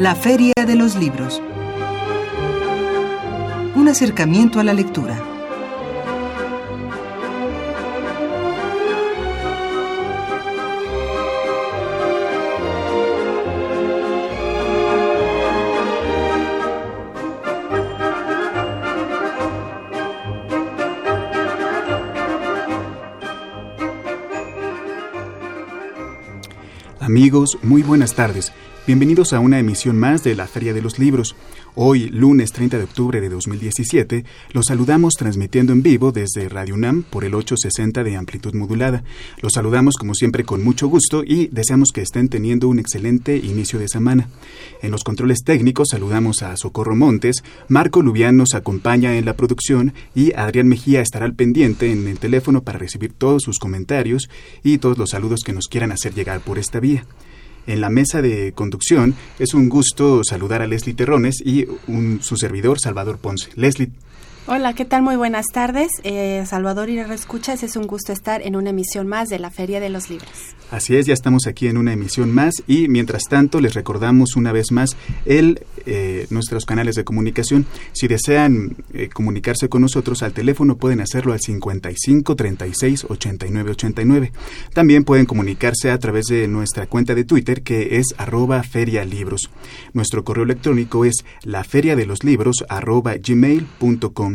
La Feria de los Libros. Un acercamiento a la lectura. Amigos, muy buenas tardes. Bienvenidos a una emisión más de la Feria de los Libros. Hoy, lunes 30 de octubre de 2017, los saludamos transmitiendo en vivo desde Radio UNAM por el 860 de amplitud modulada. Los saludamos como siempre con mucho gusto y deseamos que estén teniendo un excelente inicio de semana. En los controles técnicos saludamos a Socorro Montes, Marco Lubián nos acompaña en la producción y Adrián Mejía estará al pendiente en el teléfono para recibir todos sus comentarios y todos los saludos que nos quieran hacer llegar por esta vía. En la mesa de conducción es un gusto saludar a Leslie Terrones y un, su servidor Salvador Ponce. Leslie, Hola, ¿qué tal? Muy buenas tardes. Eh, Salvador y Escuchas, es un gusto estar en una emisión más de la Feria de los Libros. Así es, ya estamos aquí en una emisión más y mientras tanto les recordamos una vez más el, eh, nuestros canales de comunicación. Si desean eh, comunicarse con nosotros al teléfono pueden hacerlo al 55 36 89 89. También pueden comunicarse a través de nuestra cuenta de Twitter que es arroba ferialibros. Nuestro correo electrónico es laferiadeloslibros arroba gmail.com.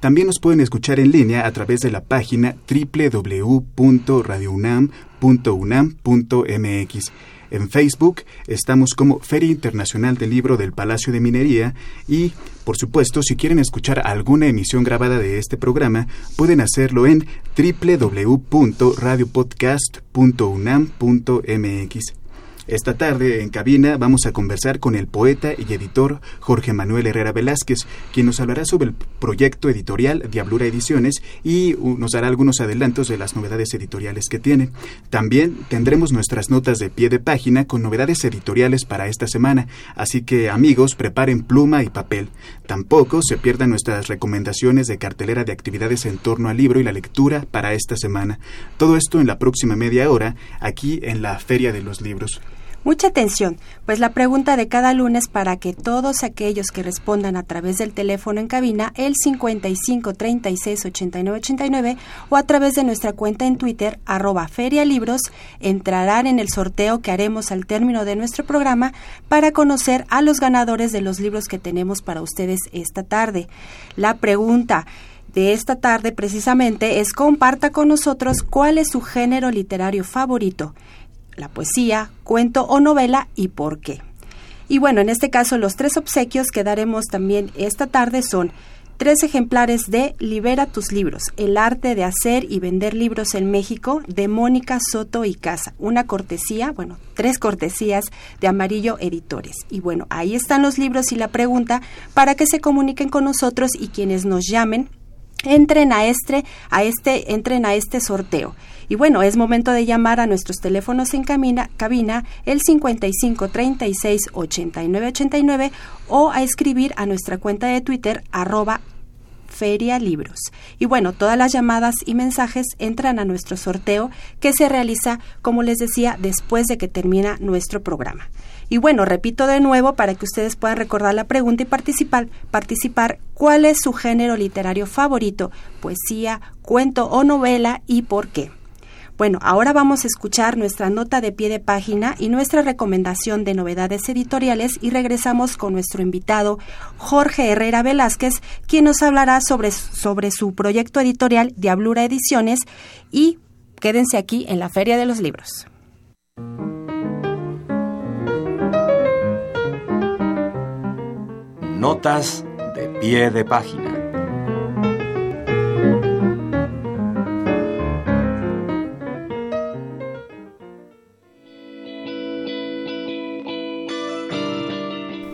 También nos pueden escuchar en línea a través de la página www.radiounam.unam.mx. En Facebook estamos como Feria Internacional del Libro del Palacio de Minería y, por supuesto, si quieren escuchar alguna emisión grabada de este programa, pueden hacerlo en www.radiopodcast.unam.mx. Esta tarde en cabina vamos a conversar con el poeta y editor Jorge Manuel Herrera Velázquez, quien nos hablará sobre el proyecto editorial Diablura Ediciones y nos dará algunos adelantos de las novedades editoriales que tiene. También tendremos nuestras notas de pie de página con novedades editoriales para esta semana, así que amigos, preparen pluma y papel. Tampoco se pierdan nuestras recomendaciones de cartelera de actividades en torno al libro y la lectura para esta semana. Todo esto en la próxima media hora, aquí en la Feria de los Libros. Mucha atención, pues la pregunta de cada lunes para que todos aquellos que respondan a través del teléfono en cabina, el 55 36 89 89 o a través de nuestra cuenta en Twitter, arroba ferialibros, entrarán en el sorteo que haremos al término de nuestro programa para conocer a los ganadores de los libros que tenemos para ustedes esta tarde. La pregunta de esta tarde precisamente es comparta con nosotros cuál es su género literario favorito la poesía, cuento o novela y por qué. Y bueno, en este caso los tres obsequios que daremos también esta tarde son tres ejemplares de Libera tus libros, el arte de hacer y vender libros en México de Mónica Soto y Casa, una cortesía, bueno, tres cortesías de Amarillo Editores. Y bueno, ahí están los libros y la pregunta para que se comuniquen con nosotros y quienes nos llamen entren a este, a este, entren a este sorteo. Y bueno, es momento de llamar a nuestros teléfonos en cabina, el 55 36 89 89 o a escribir a nuestra cuenta de Twitter arroba Feria Libros. Y bueno, todas las llamadas y mensajes entran a nuestro sorteo que se realiza, como les decía, después de que termina nuestro programa. Y bueno, repito de nuevo para que ustedes puedan recordar la pregunta y participar, participar cuál es su género literario favorito, poesía, cuento o novela y por qué. Bueno, ahora vamos a escuchar nuestra nota de pie de página y nuestra recomendación de novedades editoriales y regresamos con nuestro invitado Jorge Herrera Velázquez, quien nos hablará sobre, sobre su proyecto editorial Diablura Ediciones y quédense aquí en la Feria de los Libros. Notas de pie de página.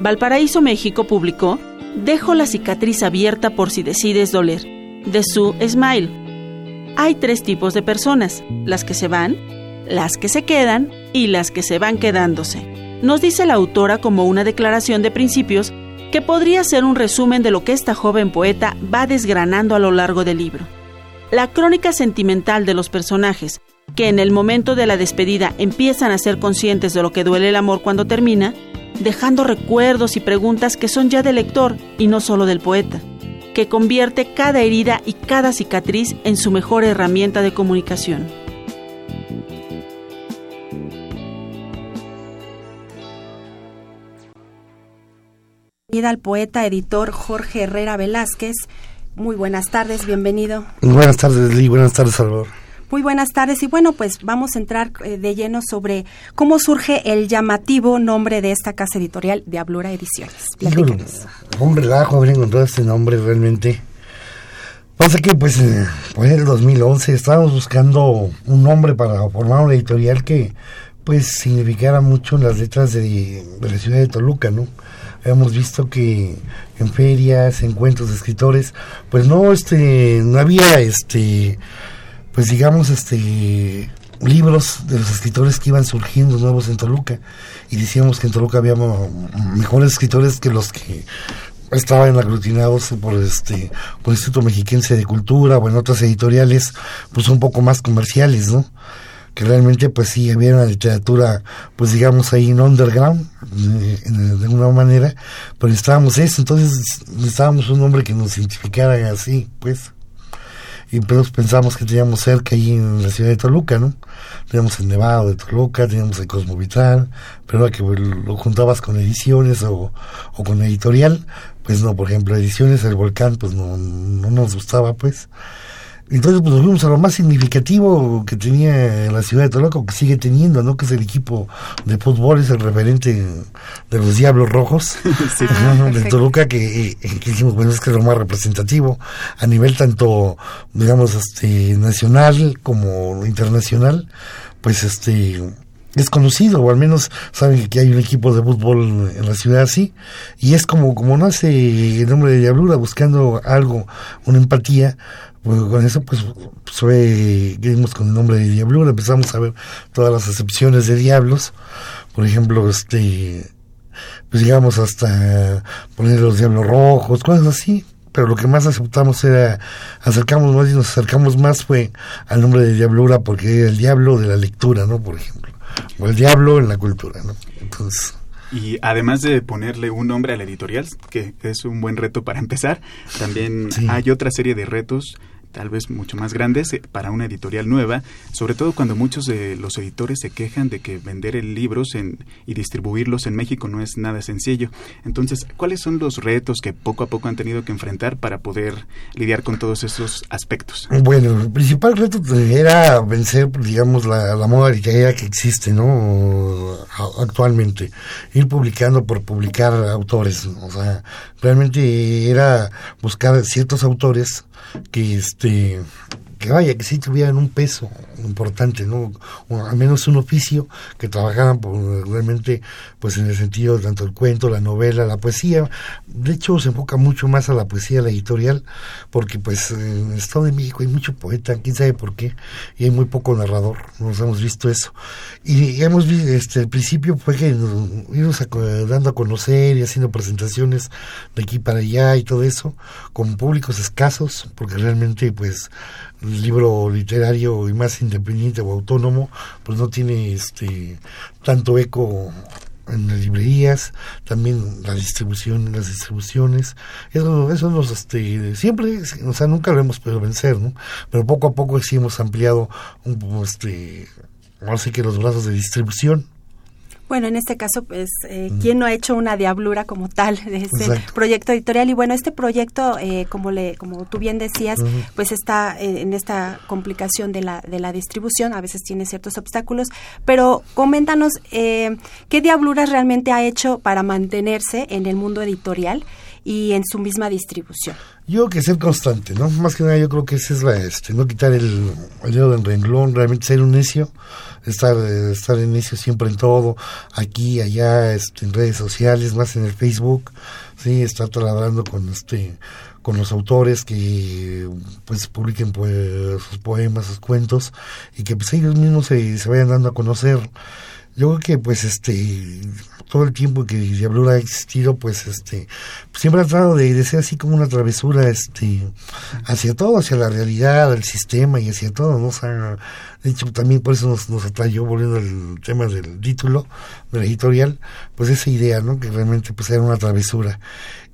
Valparaíso, México publicó Dejo la cicatriz abierta por si decides doler, de su Smile. Hay tres tipos de personas, las que se van, las que se quedan y las que se van quedándose. Nos dice la autora como una declaración de principios que podría ser un resumen de lo que esta joven poeta va desgranando a lo largo del libro. La crónica sentimental de los personajes, que en el momento de la despedida empiezan a ser conscientes de lo que duele el amor cuando termina, dejando recuerdos y preguntas que son ya del lector y no solo del poeta, que convierte cada herida y cada cicatriz en su mejor herramienta de comunicación. Bienvenida al poeta editor Jorge Herrera Velázquez. Muy buenas tardes, bienvenido. Buenas tardes, Lee. Buenas tardes, Salvador. Muy buenas tardes y bueno, pues vamos a entrar eh, de lleno sobre cómo surge el llamativo nombre de esta casa editorial, Diablura Ediciones. Platícanos. Un relajo haber encontrado este nombre realmente. Pasa que pues, eh, pues en el 2011 estábamos buscando un nombre para formar una editorial que pues significara mucho en las letras de, de la ciudad de Toluca, ¿no? Hemos visto que en ferias, encuentros de escritores, pues no, este, no había, este, pues digamos, este, libros de los escritores que iban surgiendo nuevos en Toluca. Y decíamos que en Toluca había mejores escritores que los que estaban aglutinados por este por el Instituto Mexiquense de Cultura o en otras editoriales pues un poco más comerciales, ¿no? Que realmente pues sí había una literatura pues digamos ahí en underground de, de alguna manera pero estábamos eso entonces necesitábamos un nombre que nos identificara así pues y pues pensamos que teníamos cerca ahí en la ciudad de Toluca, ¿no? Teníamos el Nevado de Toluca, teníamos el Cosmovital, pero que lo juntabas con ediciones o, o con editorial, pues no, por ejemplo, ediciones El Volcán, pues no, no nos gustaba, pues. Entonces, pues nos fuimos a lo más significativo que tenía la ciudad de Toluca, que sigue teniendo, ¿no? Que es el equipo de fútbol, es el referente de los Diablos Rojos sí. de Toluca, que, que, dijimos, bueno, es que es lo más representativo a nivel tanto, digamos, este, nacional como internacional, pues este es conocido, o al menos saben que hay un equipo de fútbol en la ciudad así, y es como, como nace el nombre de Diablura, buscando algo, una empatía, pues con eso pues fue, dimos con el nombre de Diablura, empezamos a ver todas las acepciones de diablos, por ejemplo, este, pues llegamos hasta poner los diablos rojos, cosas así, pero lo que más aceptamos era, acercamos más y nos acercamos más fue al nombre de Diablura porque era el diablo de la lectura, ¿no? Por ejemplo, o el diablo en la cultura, ¿no? Entonces... Y además de ponerle un nombre a la editorial, que es un buen reto para empezar, también sí. hay otra serie de retos tal vez mucho más grandes eh, para una editorial nueva, sobre todo cuando muchos de los editores se quejan de que vender libros en, y distribuirlos en México no es nada sencillo. Entonces, ¿cuáles son los retos que poco a poco han tenido que enfrentar para poder lidiar con todos esos aspectos? Bueno, el principal reto era vencer, digamos, la, la moda literaria que existe, ¿no? Actualmente. Ir publicando por publicar autores. O sea, realmente era buscar ciertos autores que este que vaya, que sí tuvieran un peso importante, ¿no? Al menos un oficio, que trabajaran por, realmente, pues en el sentido de tanto el cuento, la novela, la poesía. De hecho, se enfoca mucho más a la poesía, la editorial, porque pues en el Estado de México hay mucho poeta, quién sabe por qué, y hay muy poco narrador, nos hemos visto eso. Y hemos visto, este, el principio fue que irnos a, dando a conocer y haciendo presentaciones de aquí para allá y todo eso, con públicos escasos, porque realmente, pues, libro literario y más independiente o autónomo, pues no tiene este tanto eco en las librerías, también la distribución, las distribuciones, eso, eso nos, este, siempre, o sea, nunca lo hemos podido vencer, ¿no? Pero poco a poco sí hemos ampliado un, este, que los brazos de distribución. Bueno, en este caso, pues, eh, ¿quién no ha hecho una diablura como tal de este Exacto. proyecto editorial? Y bueno, este proyecto, eh, como le, como tú bien decías, uh -huh. pues está eh, en esta complicación de la, de la distribución, a veces tiene ciertos obstáculos, pero coméntanos, eh, ¿qué diabluras realmente ha hecho para mantenerse en el mundo editorial y en su misma distribución? Yo que ser constante, ¿no? Más que nada yo creo que esa es la, este, no quitar el, el dedo del renglón, realmente ser un necio, estar, estar en eso siempre en todo, aquí, allá, este, en redes sociales, más en el Facebook, sí, estar trabajando con este con los autores que pues publiquen pues, sus poemas, sus cuentos y que pues ellos mismos se, se vayan dando a conocer. Yo creo que pues este todo el tiempo que Diablura ha existido, pues este, siempre ha tratado de, de, ser así como una travesura, este, hacia todo, hacia la realidad, el sistema y hacia todo, ¿no? Sea, de hecho también por eso nos, nos atrayó, volviendo al tema del título, de la editorial, pues esa idea, ¿no? Que realmente pues era una travesura.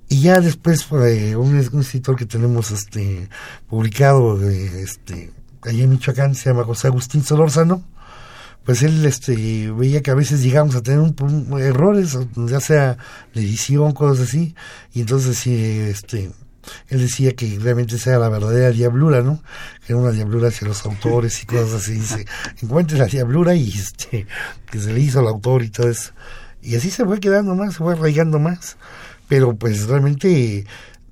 Y ya después, eh, un, un escritor que tenemos este publicado, eh, este, allá en Michoacán, se llama José Agustín Solórzano, pues él este veía que a veces llegamos a tener un, errores ya sea de edición cosas así y entonces sí este él decía que realmente sea la verdadera diablura no que era una diablura hacia los autores y cosas así. Dice encuentre la diablura y este que se le hizo al autor y todo eso y así se fue quedando más se fue arraigando más. Pero pues realmente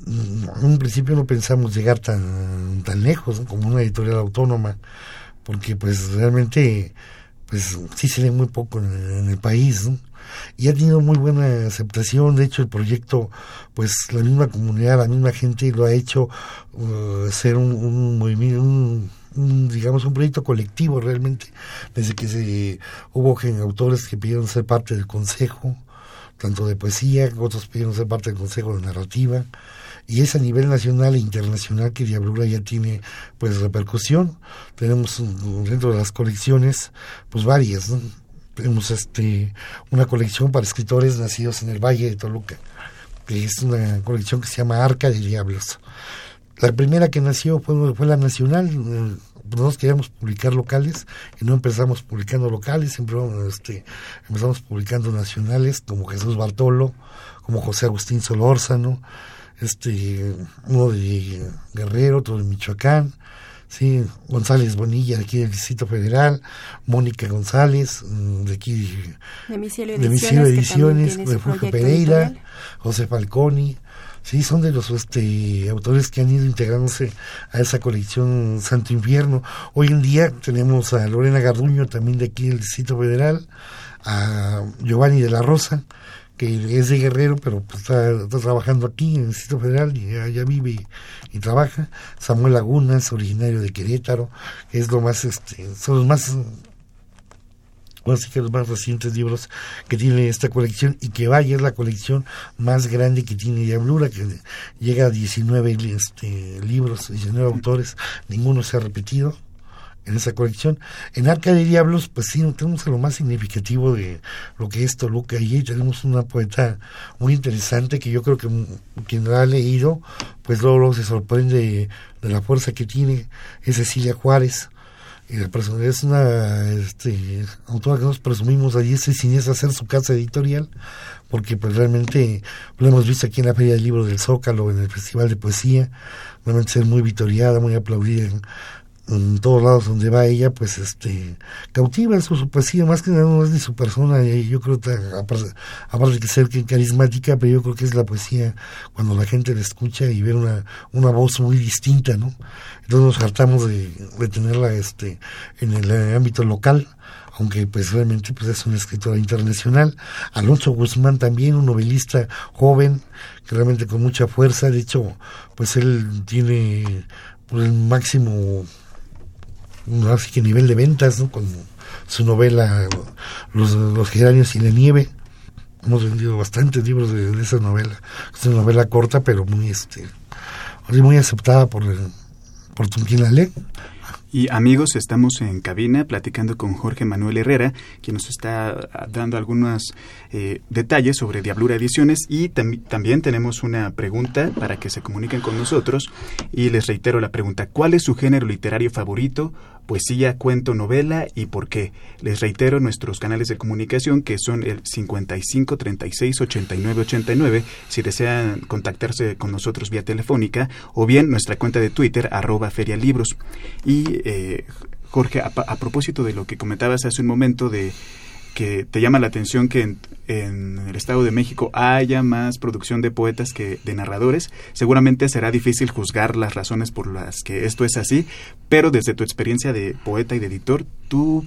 en un principio no pensamos llegar tan tan lejos como una editorial autónoma porque pues realmente pues sí se lee muy poco en, el país, ¿no? Y ha tenido muy buena aceptación, de hecho el proyecto, pues la misma comunidad, la misma gente lo ha hecho uh, ser un, un movimiento, un, digamos, un proyecto colectivo realmente, desde que se hubo autores que pidieron ser parte del consejo, tanto de poesía, otros pidieron ser parte del consejo de narrativa, y es a nivel nacional e internacional que Diablura ya tiene pues repercusión. Tenemos dentro de las colecciones pues varias, ¿no? Tenemos este una colección para escritores nacidos en el Valle de Toluca, es una colección que se llama Arca de Diablos. La primera que nació fue, fue la nacional, nosotros queríamos publicar locales y no empezamos publicando locales, siempre este, empezamos publicando nacionales como Jesús Bartolo, como José Agustín Solórzano, este, uno de Guerrero, otro de Michoacán, sí, González Bonilla de aquí del Distrito Federal, Mónica González mm, de aquí de Misiero Ediciones, Ediciones Refugio Pereira, José Falconi, sí, son de los este, autores que han ido integrándose a esa colección Santo Infierno. Hoy en día tenemos a Lorena Garduño también de aquí del Distrito Federal, a Giovanni de la Rosa, que es de Guerrero, pero pues está, trabajando aquí en el Distrito Federal y allá vive y, trabaja. Samuel Lagunas, originario de Querétaro, es lo más, este, son los más, así que los más recientes libros que tiene esta colección y que vaya es la colección más grande que tiene Diablura, que llega a 19 este, libros, 19 autores, ninguno se ha repetido en esa colección. En Arca de Diablos, pues sí, tenemos lo más significativo de lo que es Toluca y tenemos una poeta muy interesante que yo creo que quien la ha leído, pues luego, se sorprende de la fuerza que tiene, es Cecilia Juárez. Y la persona es una este, autora que nos presumimos allí es sin hacer su casa editorial, porque pues realmente lo hemos visto aquí en la Feria del Libro del Zócalo, en el Festival de Poesía, realmente ser muy vitoriada, muy aplaudida en todos lados donde va ella, pues este cautiva su, su poesía, más que nada no es ni su persona, yo creo que aparte, de ser carismática, pero yo creo que es la poesía cuando la gente la escucha y ve una, una voz muy distinta, ¿no? Entonces nos hartamos de, tenerla este en el ámbito local aunque pues realmente pues es una escritora internacional. Alonso Guzmán también, un novelista joven, que realmente con mucha fuerza, de hecho, pues él tiene por el máximo así que nivel de ventas. Con su novela Los, los geranios y la nieve. Hemos vendido bastantes libros de, esa novela. Es una novela corta, pero muy este muy aceptada por, por lee. Y amigos, estamos en cabina platicando con Jorge Manuel Herrera, quien nos está dando algunos eh, detalles sobre Diablura Ediciones y también tenemos una pregunta para que se comuniquen con nosotros. Y les reitero la pregunta, ¿cuál es su género literario favorito? Poesía, cuento, novela y por qué. Les reitero nuestros canales de comunicación que son el 55 36 89 89 si desean contactarse con nosotros vía telefónica o bien nuestra cuenta de Twitter arroba ferialibros. Y eh, Jorge, a, propósito de lo que comentabas hace un momento de que te llama la atención que en, el Estado de México haya más producción de poetas que de narradores. Seguramente será difícil juzgar las razones por las que esto es así, pero desde tu experiencia de poeta y de editor, ¿tú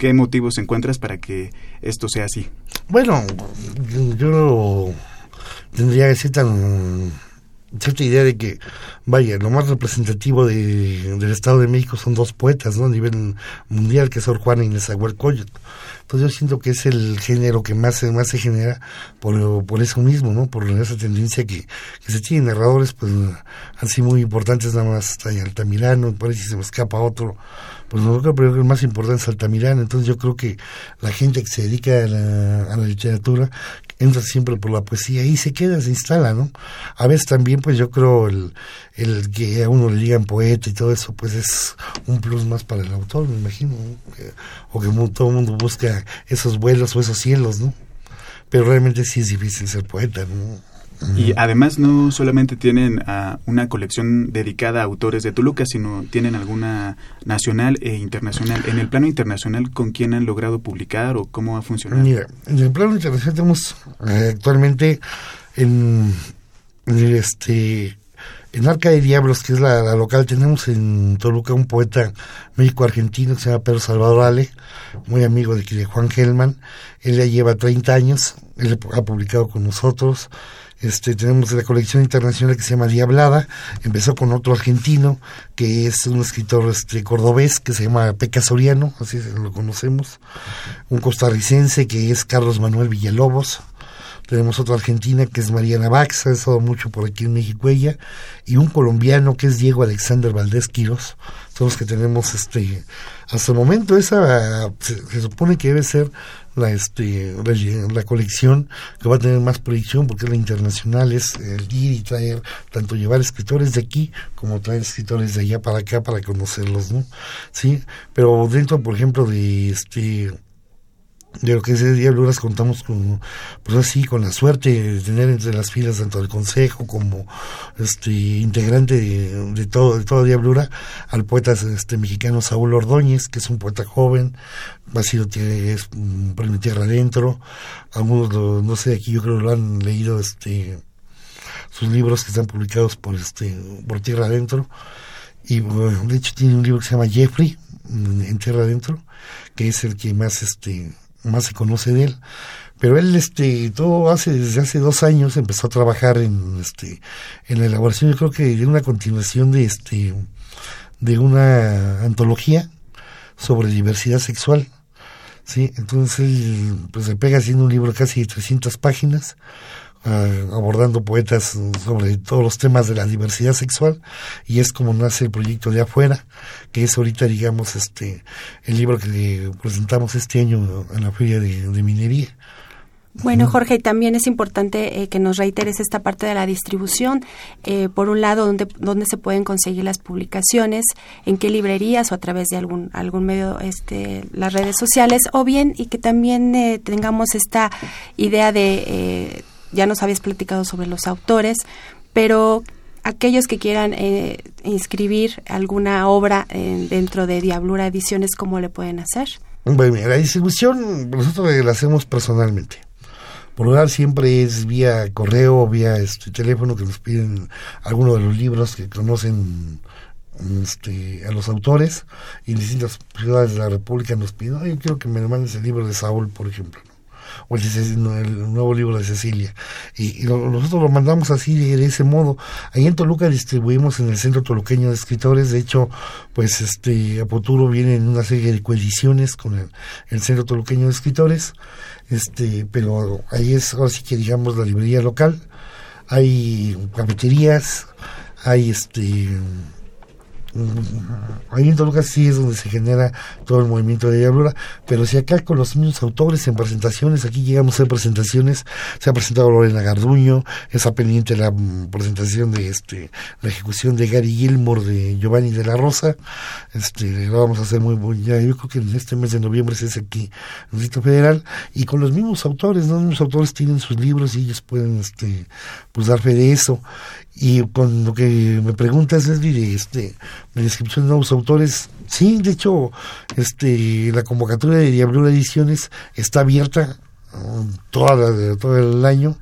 ¿Qué motivos encuentras para que esto sea así? Bueno, yo tendría que tan cierta idea de que, vaya, lo más representativo de, del Estado de México son dos poetas, ¿no? A nivel mundial, que es Sor Juana y Nezahualcóyotl. Entonces yo siento que es el género que más, más se genera por, por eso mismo, ¿no? Por esa tendencia que, que se tiene narradores, pues, así muy importantes, nada más está Altamirano, por ahí si se me escapa otro, pues no creo que el más importante es Altamirano, entonces yo creo que la gente que se dedica a la, a la literatura entra siempre por la poesía y se queda, se instala, ¿no? A veces también, pues yo creo el, que a uno le digan poeta y todo eso, pues es un plus más para el autor, me imagino, o que todo el mundo busca esos vuelos o esos cielos, ¿no? Pero realmente sí es difícil ser poeta, ¿no? Y además no solamente tienen uh, una colección dedicada a autores de Toluca, sino tienen alguna nacional e internacional. En el plano internacional, ¿con quién han logrado publicar o cómo ha funcionado? Mira, en el plano internacional tenemos eh, actualmente en, en, este en Arca de Diablos, que es la, la, local, tenemos en Toluca un poeta méxico-argentino que se llama Pedro Salvador Ale, muy amigo de, de Juan Gelman. Él ya lleva 30 años, él ha publicado con nosotros. Este, tenemos la colección internacional que se llama Diablada, empezó con otro argentino, que es un escritor este, cordobés, que se llama Peca Soriano, así lo conocemos, un costarricense que es Carlos Manuel Villalobos, tenemos otra argentina que es Mariana Baxa, ha estado mucho por aquí en México ella, y un colombiano que es Diego Alexander Valdés Quiros, son los que tenemos este hasta el momento. Esa se supone que debe ser la este la, colección que va a tener más proyección porque la internacional es el ir y traer tanto llevar escritores de aquí como traer escritores de allá para acá para conocerlos no sí pero dentro por ejemplo de este de lo que es Diabluras contamos con pues así con la suerte de tener entre las filas tanto del consejo como este integrante de, todo de toda Diablura al poeta este mexicano Saúl Ordóñez que es un poeta joven ha sido es un premio tierra adentro. Algunos no sé aquí yo creo lo han leído este sus libros que están publicados por este por tierra adentro. Y de hecho tiene un libro que se llama Jeffrey en tierra adentro que es el que más este más se conoce de él. Pero él, este, todo hace, desde hace dos años empezó a trabajar en, este, en la elaboración, yo creo que de una continuación de, este, de una antología sobre diversidad sexual. Sí, entonces él, pues se pega haciendo un libro casi de 300 páginas, uh, abordando poetas sobre todos los temas de la diversidad sexual y es como nace el proyecto de afuera que es ahorita digamos este el libro que presentamos este año en la feria de, de minería bueno, Jorge, también es importante eh, que nos reiteres esta parte de la distribución. Eh, por un lado, ¿dónde, ¿dónde se pueden conseguir las publicaciones? ¿En qué librerías o a través de algún, algún medio, este, las redes sociales? O bien, y que también eh, tengamos esta idea de ya nos habías platicado sobre los autores, pero aquellos que quieran eh, inscribir alguna obra eh, dentro de Diablura Ediciones, ¿cómo le pueden hacer? La distribución nosotros la hacemos personalmente. Por lo general siempre es vía correo, vía este teléfono que nos piden algunos de los libros que conocen este, a los autores y en distintas ciudades de la República nos piden, yo quiero que me mandes el libro de Saúl, por ejemplo o el, nuevo libro de Cecilia. Y, nosotros lo mandamos así, de, ese modo. Ahí en Toluca distribuimos en el Centro Toluqueño de Escritores. De hecho, pues este, a futuro vienen una serie de coediciones con el, el Centro Toluqueño de Escritores. Este, pero ahí es ahora sí que digamos la librería local. Hay cafeterías, hay este ahí en Toluca sí es donde se genera todo el movimiento de diablura, pero si acá con los mismos autores en presentaciones, aquí llegamos a presentaciones, se ha presentado Lorena Garduño, está pendiente la presentación de este la ejecución de Gary Gilmore de Giovanni de la Rosa, este lo vamos a hacer muy, muy ya, yo creo que en este mes de noviembre se hace aquí en el Distrito Federal, y con los mismos autores, los mismos autores tienen sus libros y ellos pueden este pues dar fe de eso y con lo que me preguntas, es de este, la descripción de nuevos autores, sí, de hecho, este, la convocatoria de Diablura Ediciones está abierta um, toda todo el año.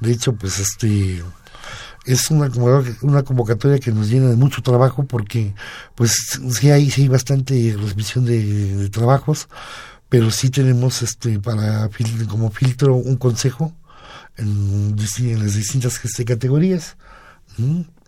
De hecho, pues este es una, una convocatoria que nos llena de mucho trabajo porque pues sí hay, sí hay bastante transmisión de, trabajos pero sí tenemos este para como filtro un consejo en, las distintas este, categorías.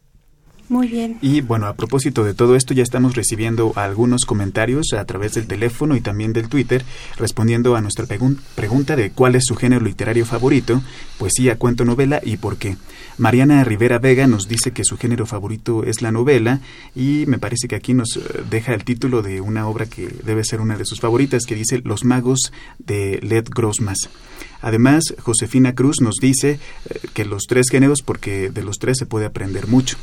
Muy bien. Y bueno, a propósito de todo esto, ya estamos recibiendo algunos comentarios a través del teléfono y también del Twitter, respondiendo a nuestra pregunta de cuál es su género literario favorito, poesía, cuento, novela y por qué. Mariana Rivera Vega nos dice que su género favorito es la novela y me parece que aquí nos eh, deja el título de una obra que debe ser una de sus favoritas, que dice Los magos de Led Grossmas. Además, Josefina Cruz nos dice eh, que los tres géneros, porque de los tres se puede aprender mucho.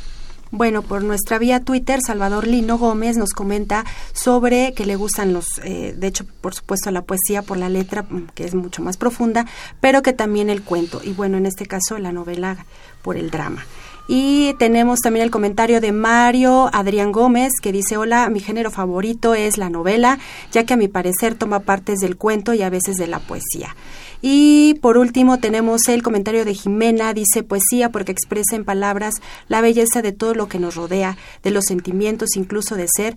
Bueno, por nuestra vía Twitter, Salvador Lino Gómez nos comenta sobre que le gustan los, eh, de hecho, por supuesto, la poesía por la letra, mm, que es mucho más profunda, pero que también el cuento, y bueno, en este caso la novela por el drama. Y tenemos también el comentario de Mario Adrián Gómez que dice, hola, mi género favorito es la novela, ya que a mi parecer toma partes del cuento y a veces de la poesía. Y por último tenemos el comentario de Jimena, dice poesía porque expresa en palabras la belleza de todo lo que nos rodea, de los sentimientos, incluso de ser,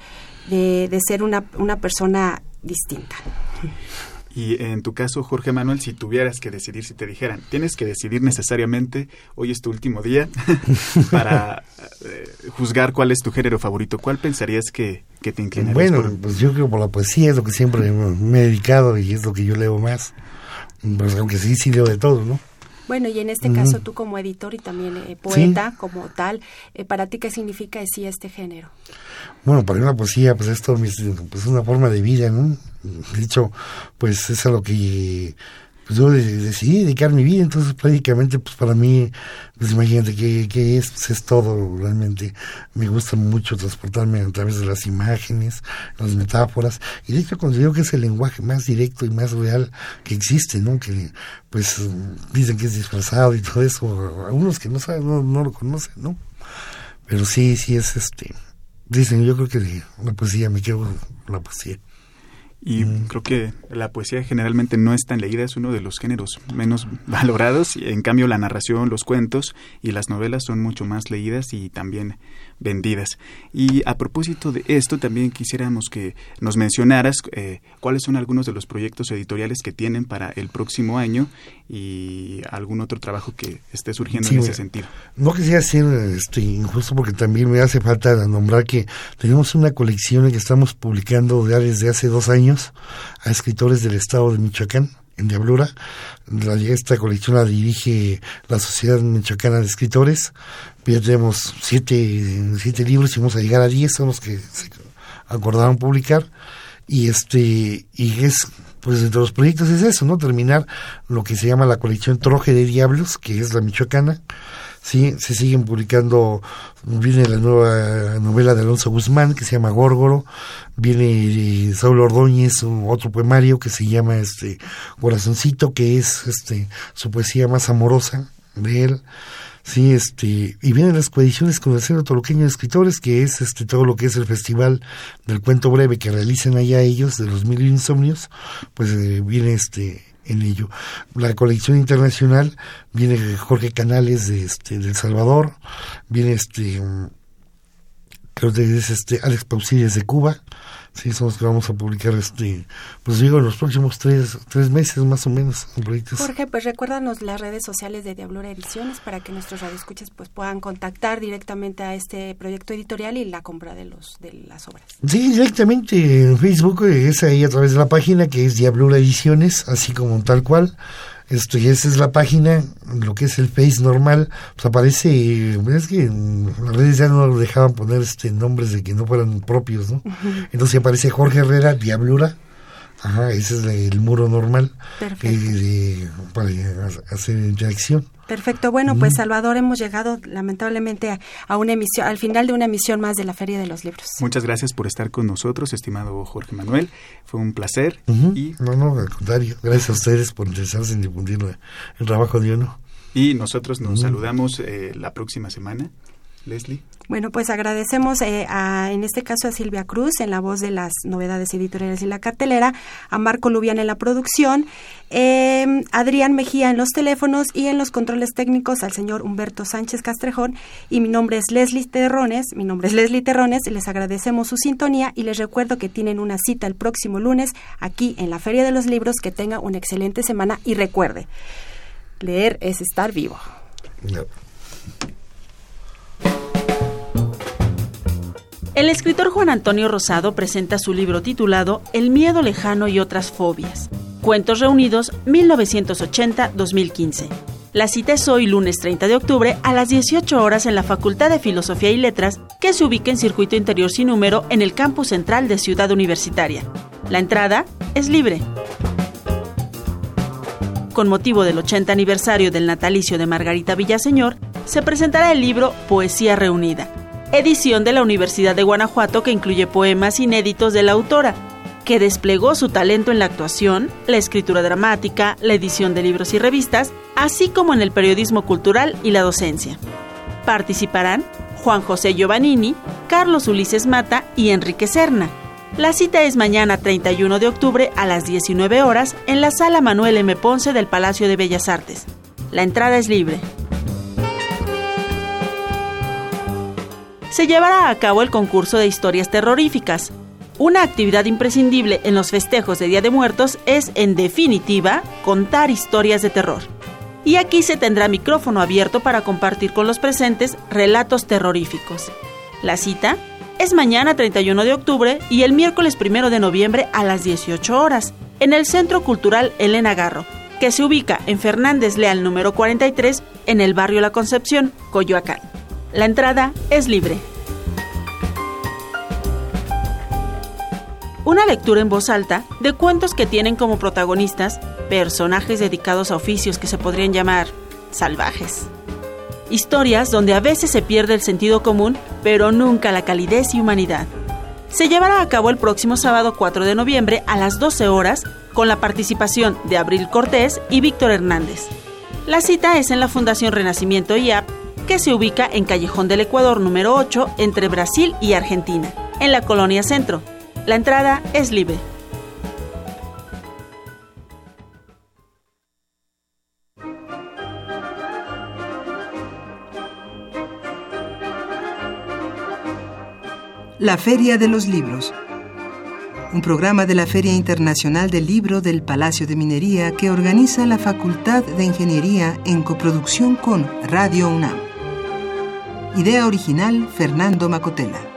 de, de ser una, una persona distinta. Y en tu caso, Jorge Manuel, si tuvieras que decidir, si te dijeran, tienes que decidir necesariamente, hoy es tu último día, para eh, juzgar cuál es tu género favorito, ¿cuál pensarías que, que te inclinarías? Bueno, pues yo creo por la poesía es lo que siempre me he dedicado y es lo que yo leo más. Pues aunque sí, sí leo de todo, ¿no? Bueno, y en este caso tú como editor y también eh, poeta como tal, eh, ¿para ti qué significa decir este género? Bueno, para mí la poesía pues es pues, una forma de vida, ¿no? De hecho, pues es a lo que pues yo decidí dedicar mi vida, entonces prácticamente pues para mí, pues imagínate que, es, pues, es todo realmente. Me gusta mucho transportarme a través de las imágenes, las metáforas, y de hecho considero que es el lenguaje más directo y más real que existe, ¿no? Que pues dicen que es disfrazado y todo eso, algunos que no saben, no, no lo conocen, ¿no? Pero sí, sí es este, dicen, yo creo que la poesía, me quedo con la poesía. Y creo que la poesía generalmente no es tan leída, es uno de los géneros menos valorados. En cambio, la narración, los cuentos y las novelas son mucho más leídas y también vendidas. Y a propósito de esto, también quisiéramos que nos mencionaras eh, cuáles son algunos de los proyectos editoriales que tienen para el próximo año y algún otro trabajo que esté surgiendo en ese sentido. No quisiera ser este, injusto porque también me hace falta nombrar que tenemos una colección que estamos publicando ya desde hace dos años a escritores del estado de Michoacán en Diablura. La, esta colección la dirige la Sociedad Michoacana de Escritores. Ya tenemos siete, siete libros y vamos a llegar a diez, son los que se acordaron publicar. Y este, y es, pues entre los proyectos es eso, ¿no? Terminar lo que se llama la colección Troje de Diablos, que es la michoacana. Sí, se siguen publicando, viene la nueva novela de Alonso Guzmán que se llama Górgoro, viene eh, Saulo Ordóñez, otro poemario que se llama este Corazoncito, que es este su poesía más amorosa de él. Sí, este, y vienen las coediciones con el Centro Toluqueño de Escritores, que es este todo lo que es el festival del cuento breve que realizan allá ellos, de los mil insomnios, pues eh, viene este en ello. La colección internacional viene Jorge Canales de este del Salvador, viene este creo que es este Alex Pausides de Cuba, sí, son los que vamos a publicar, este, pues digo, en los próximos tres, tres meses más o menos. Jorge, pues recuérdanos las redes sociales de Diablura Ediciones para que nuestros radioescuchas pues puedan contactar directamente a este proyecto editorial y la compra de los de las obras. Sí, directamente en Facebook, es ahí a través de la página que es Diablura Ediciones, así como tal cual. Esto, y esa es la página, lo que es el Face normal, pues aparece, es que las redes ya no dejaban poner este nombres de que no fueran propios, ¿no? Entonces aparece Jorge Herrera, Diablura, ajá, ese es el muro normal, eh, para hacer interacción. Perfecto. Bueno, pues Salvador, hemos llegado lamentablemente a, una emisión, al final de una emisión más de la Feria de los Libros. Muchas gracias por estar con nosotros, estimado Jorge Manuel. Fue un placer. y... No, no, al contrario. Gracias a ustedes por interesarse en difundir el trabajo de uno. Y nosotros nos saludamos eh, la próxima semana. Leslie. Bueno, pues agradecemos eh, a, en este caso a Silvia Cruz en la voz de las novedades editoriales y la cartelera, a Marco Lubián en la producción, eh, Adrián Mejía en los teléfonos y en los controles técnicos al señor Humberto Sánchez Castrejón. Y mi nombre es Leslie Terrones, mi nombre es Leslie Terrones, les agradecemos su sintonía y les recuerdo que tienen una cita el próximo lunes aquí en la Feria de los Libros. Que tenga una excelente semana y recuerde, leer es estar vivo. El escritor Juan Antonio Rosado presenta su libro titulado El miedo lejano y otras fobias. Cuentos reunidos 1980-2015. La cita es hoy lunes 30 de octubre a las 18 horas en la Facultad de Filosofía y Letras que se ubica en Circuito Interior sin número en el campus central de Ciudad Universitaria. La entrada es libre. Con motivo del 80 aniversario del natalicio de Margarita Villaseñor, se presentará el libro Poesía Reunida, edición de la Universidad de Guanajuato que incluye poemas inéditos de la autora, que desplegó su talento en la actuación, la escritura dramática, la edición de libros y revistas, así como en el periodismo cultural y la docencia. Participarán Juan José Giovannini, Carlos Ulises Mata y Enrique Serna. La cita es mañana 31 de octubre a las 19 horas en la sala Manuel M. Ponce del Palacio de Bellas Artes. La entrada es libre. Se llevará a cabo el concurso de historias terroríficas. Una actividad imprescindible en los festejos de Día de Muertos es, en definitiva, contar historias de terror. Y aquí se tendrá micrófono abierto para compartir con los presentes relatos terroríficos. La cita es mañana 31 de octubre y el miércoles 1 de noviembre a las 18 horas, en el Centro Cultural Elena Garro, que se ubica en Fernández Leal número 43, en el barrio La Concepción, Coyoacán. La entrada es libre. Una lectura en voz alta de cuentos que tienen como protagonistas personajes dedicados a oficios que se podrían llamar salvajes. Historias donde a veces se pierde el sentido común, pero nunca la calidez y humanidad. Se llevará a cabo el próximo sábado 4 de noviembre a las 12 horas con la participación de Abril Cortés y Víctor Hernández. La cita es en la Fundación Renacimiento IAP que se ubica en Callejón del Ecuador número 8 entre Brasil y Argentina, en la colonia Centro. La entrada es libre. La Feria de los Libros. Un programa de la Feria Internacional del Libro del Palacio de Minería que organiza la Facultad de Ingeniería en coproducción con Radio UNAM. Idea original Fernando Macotela.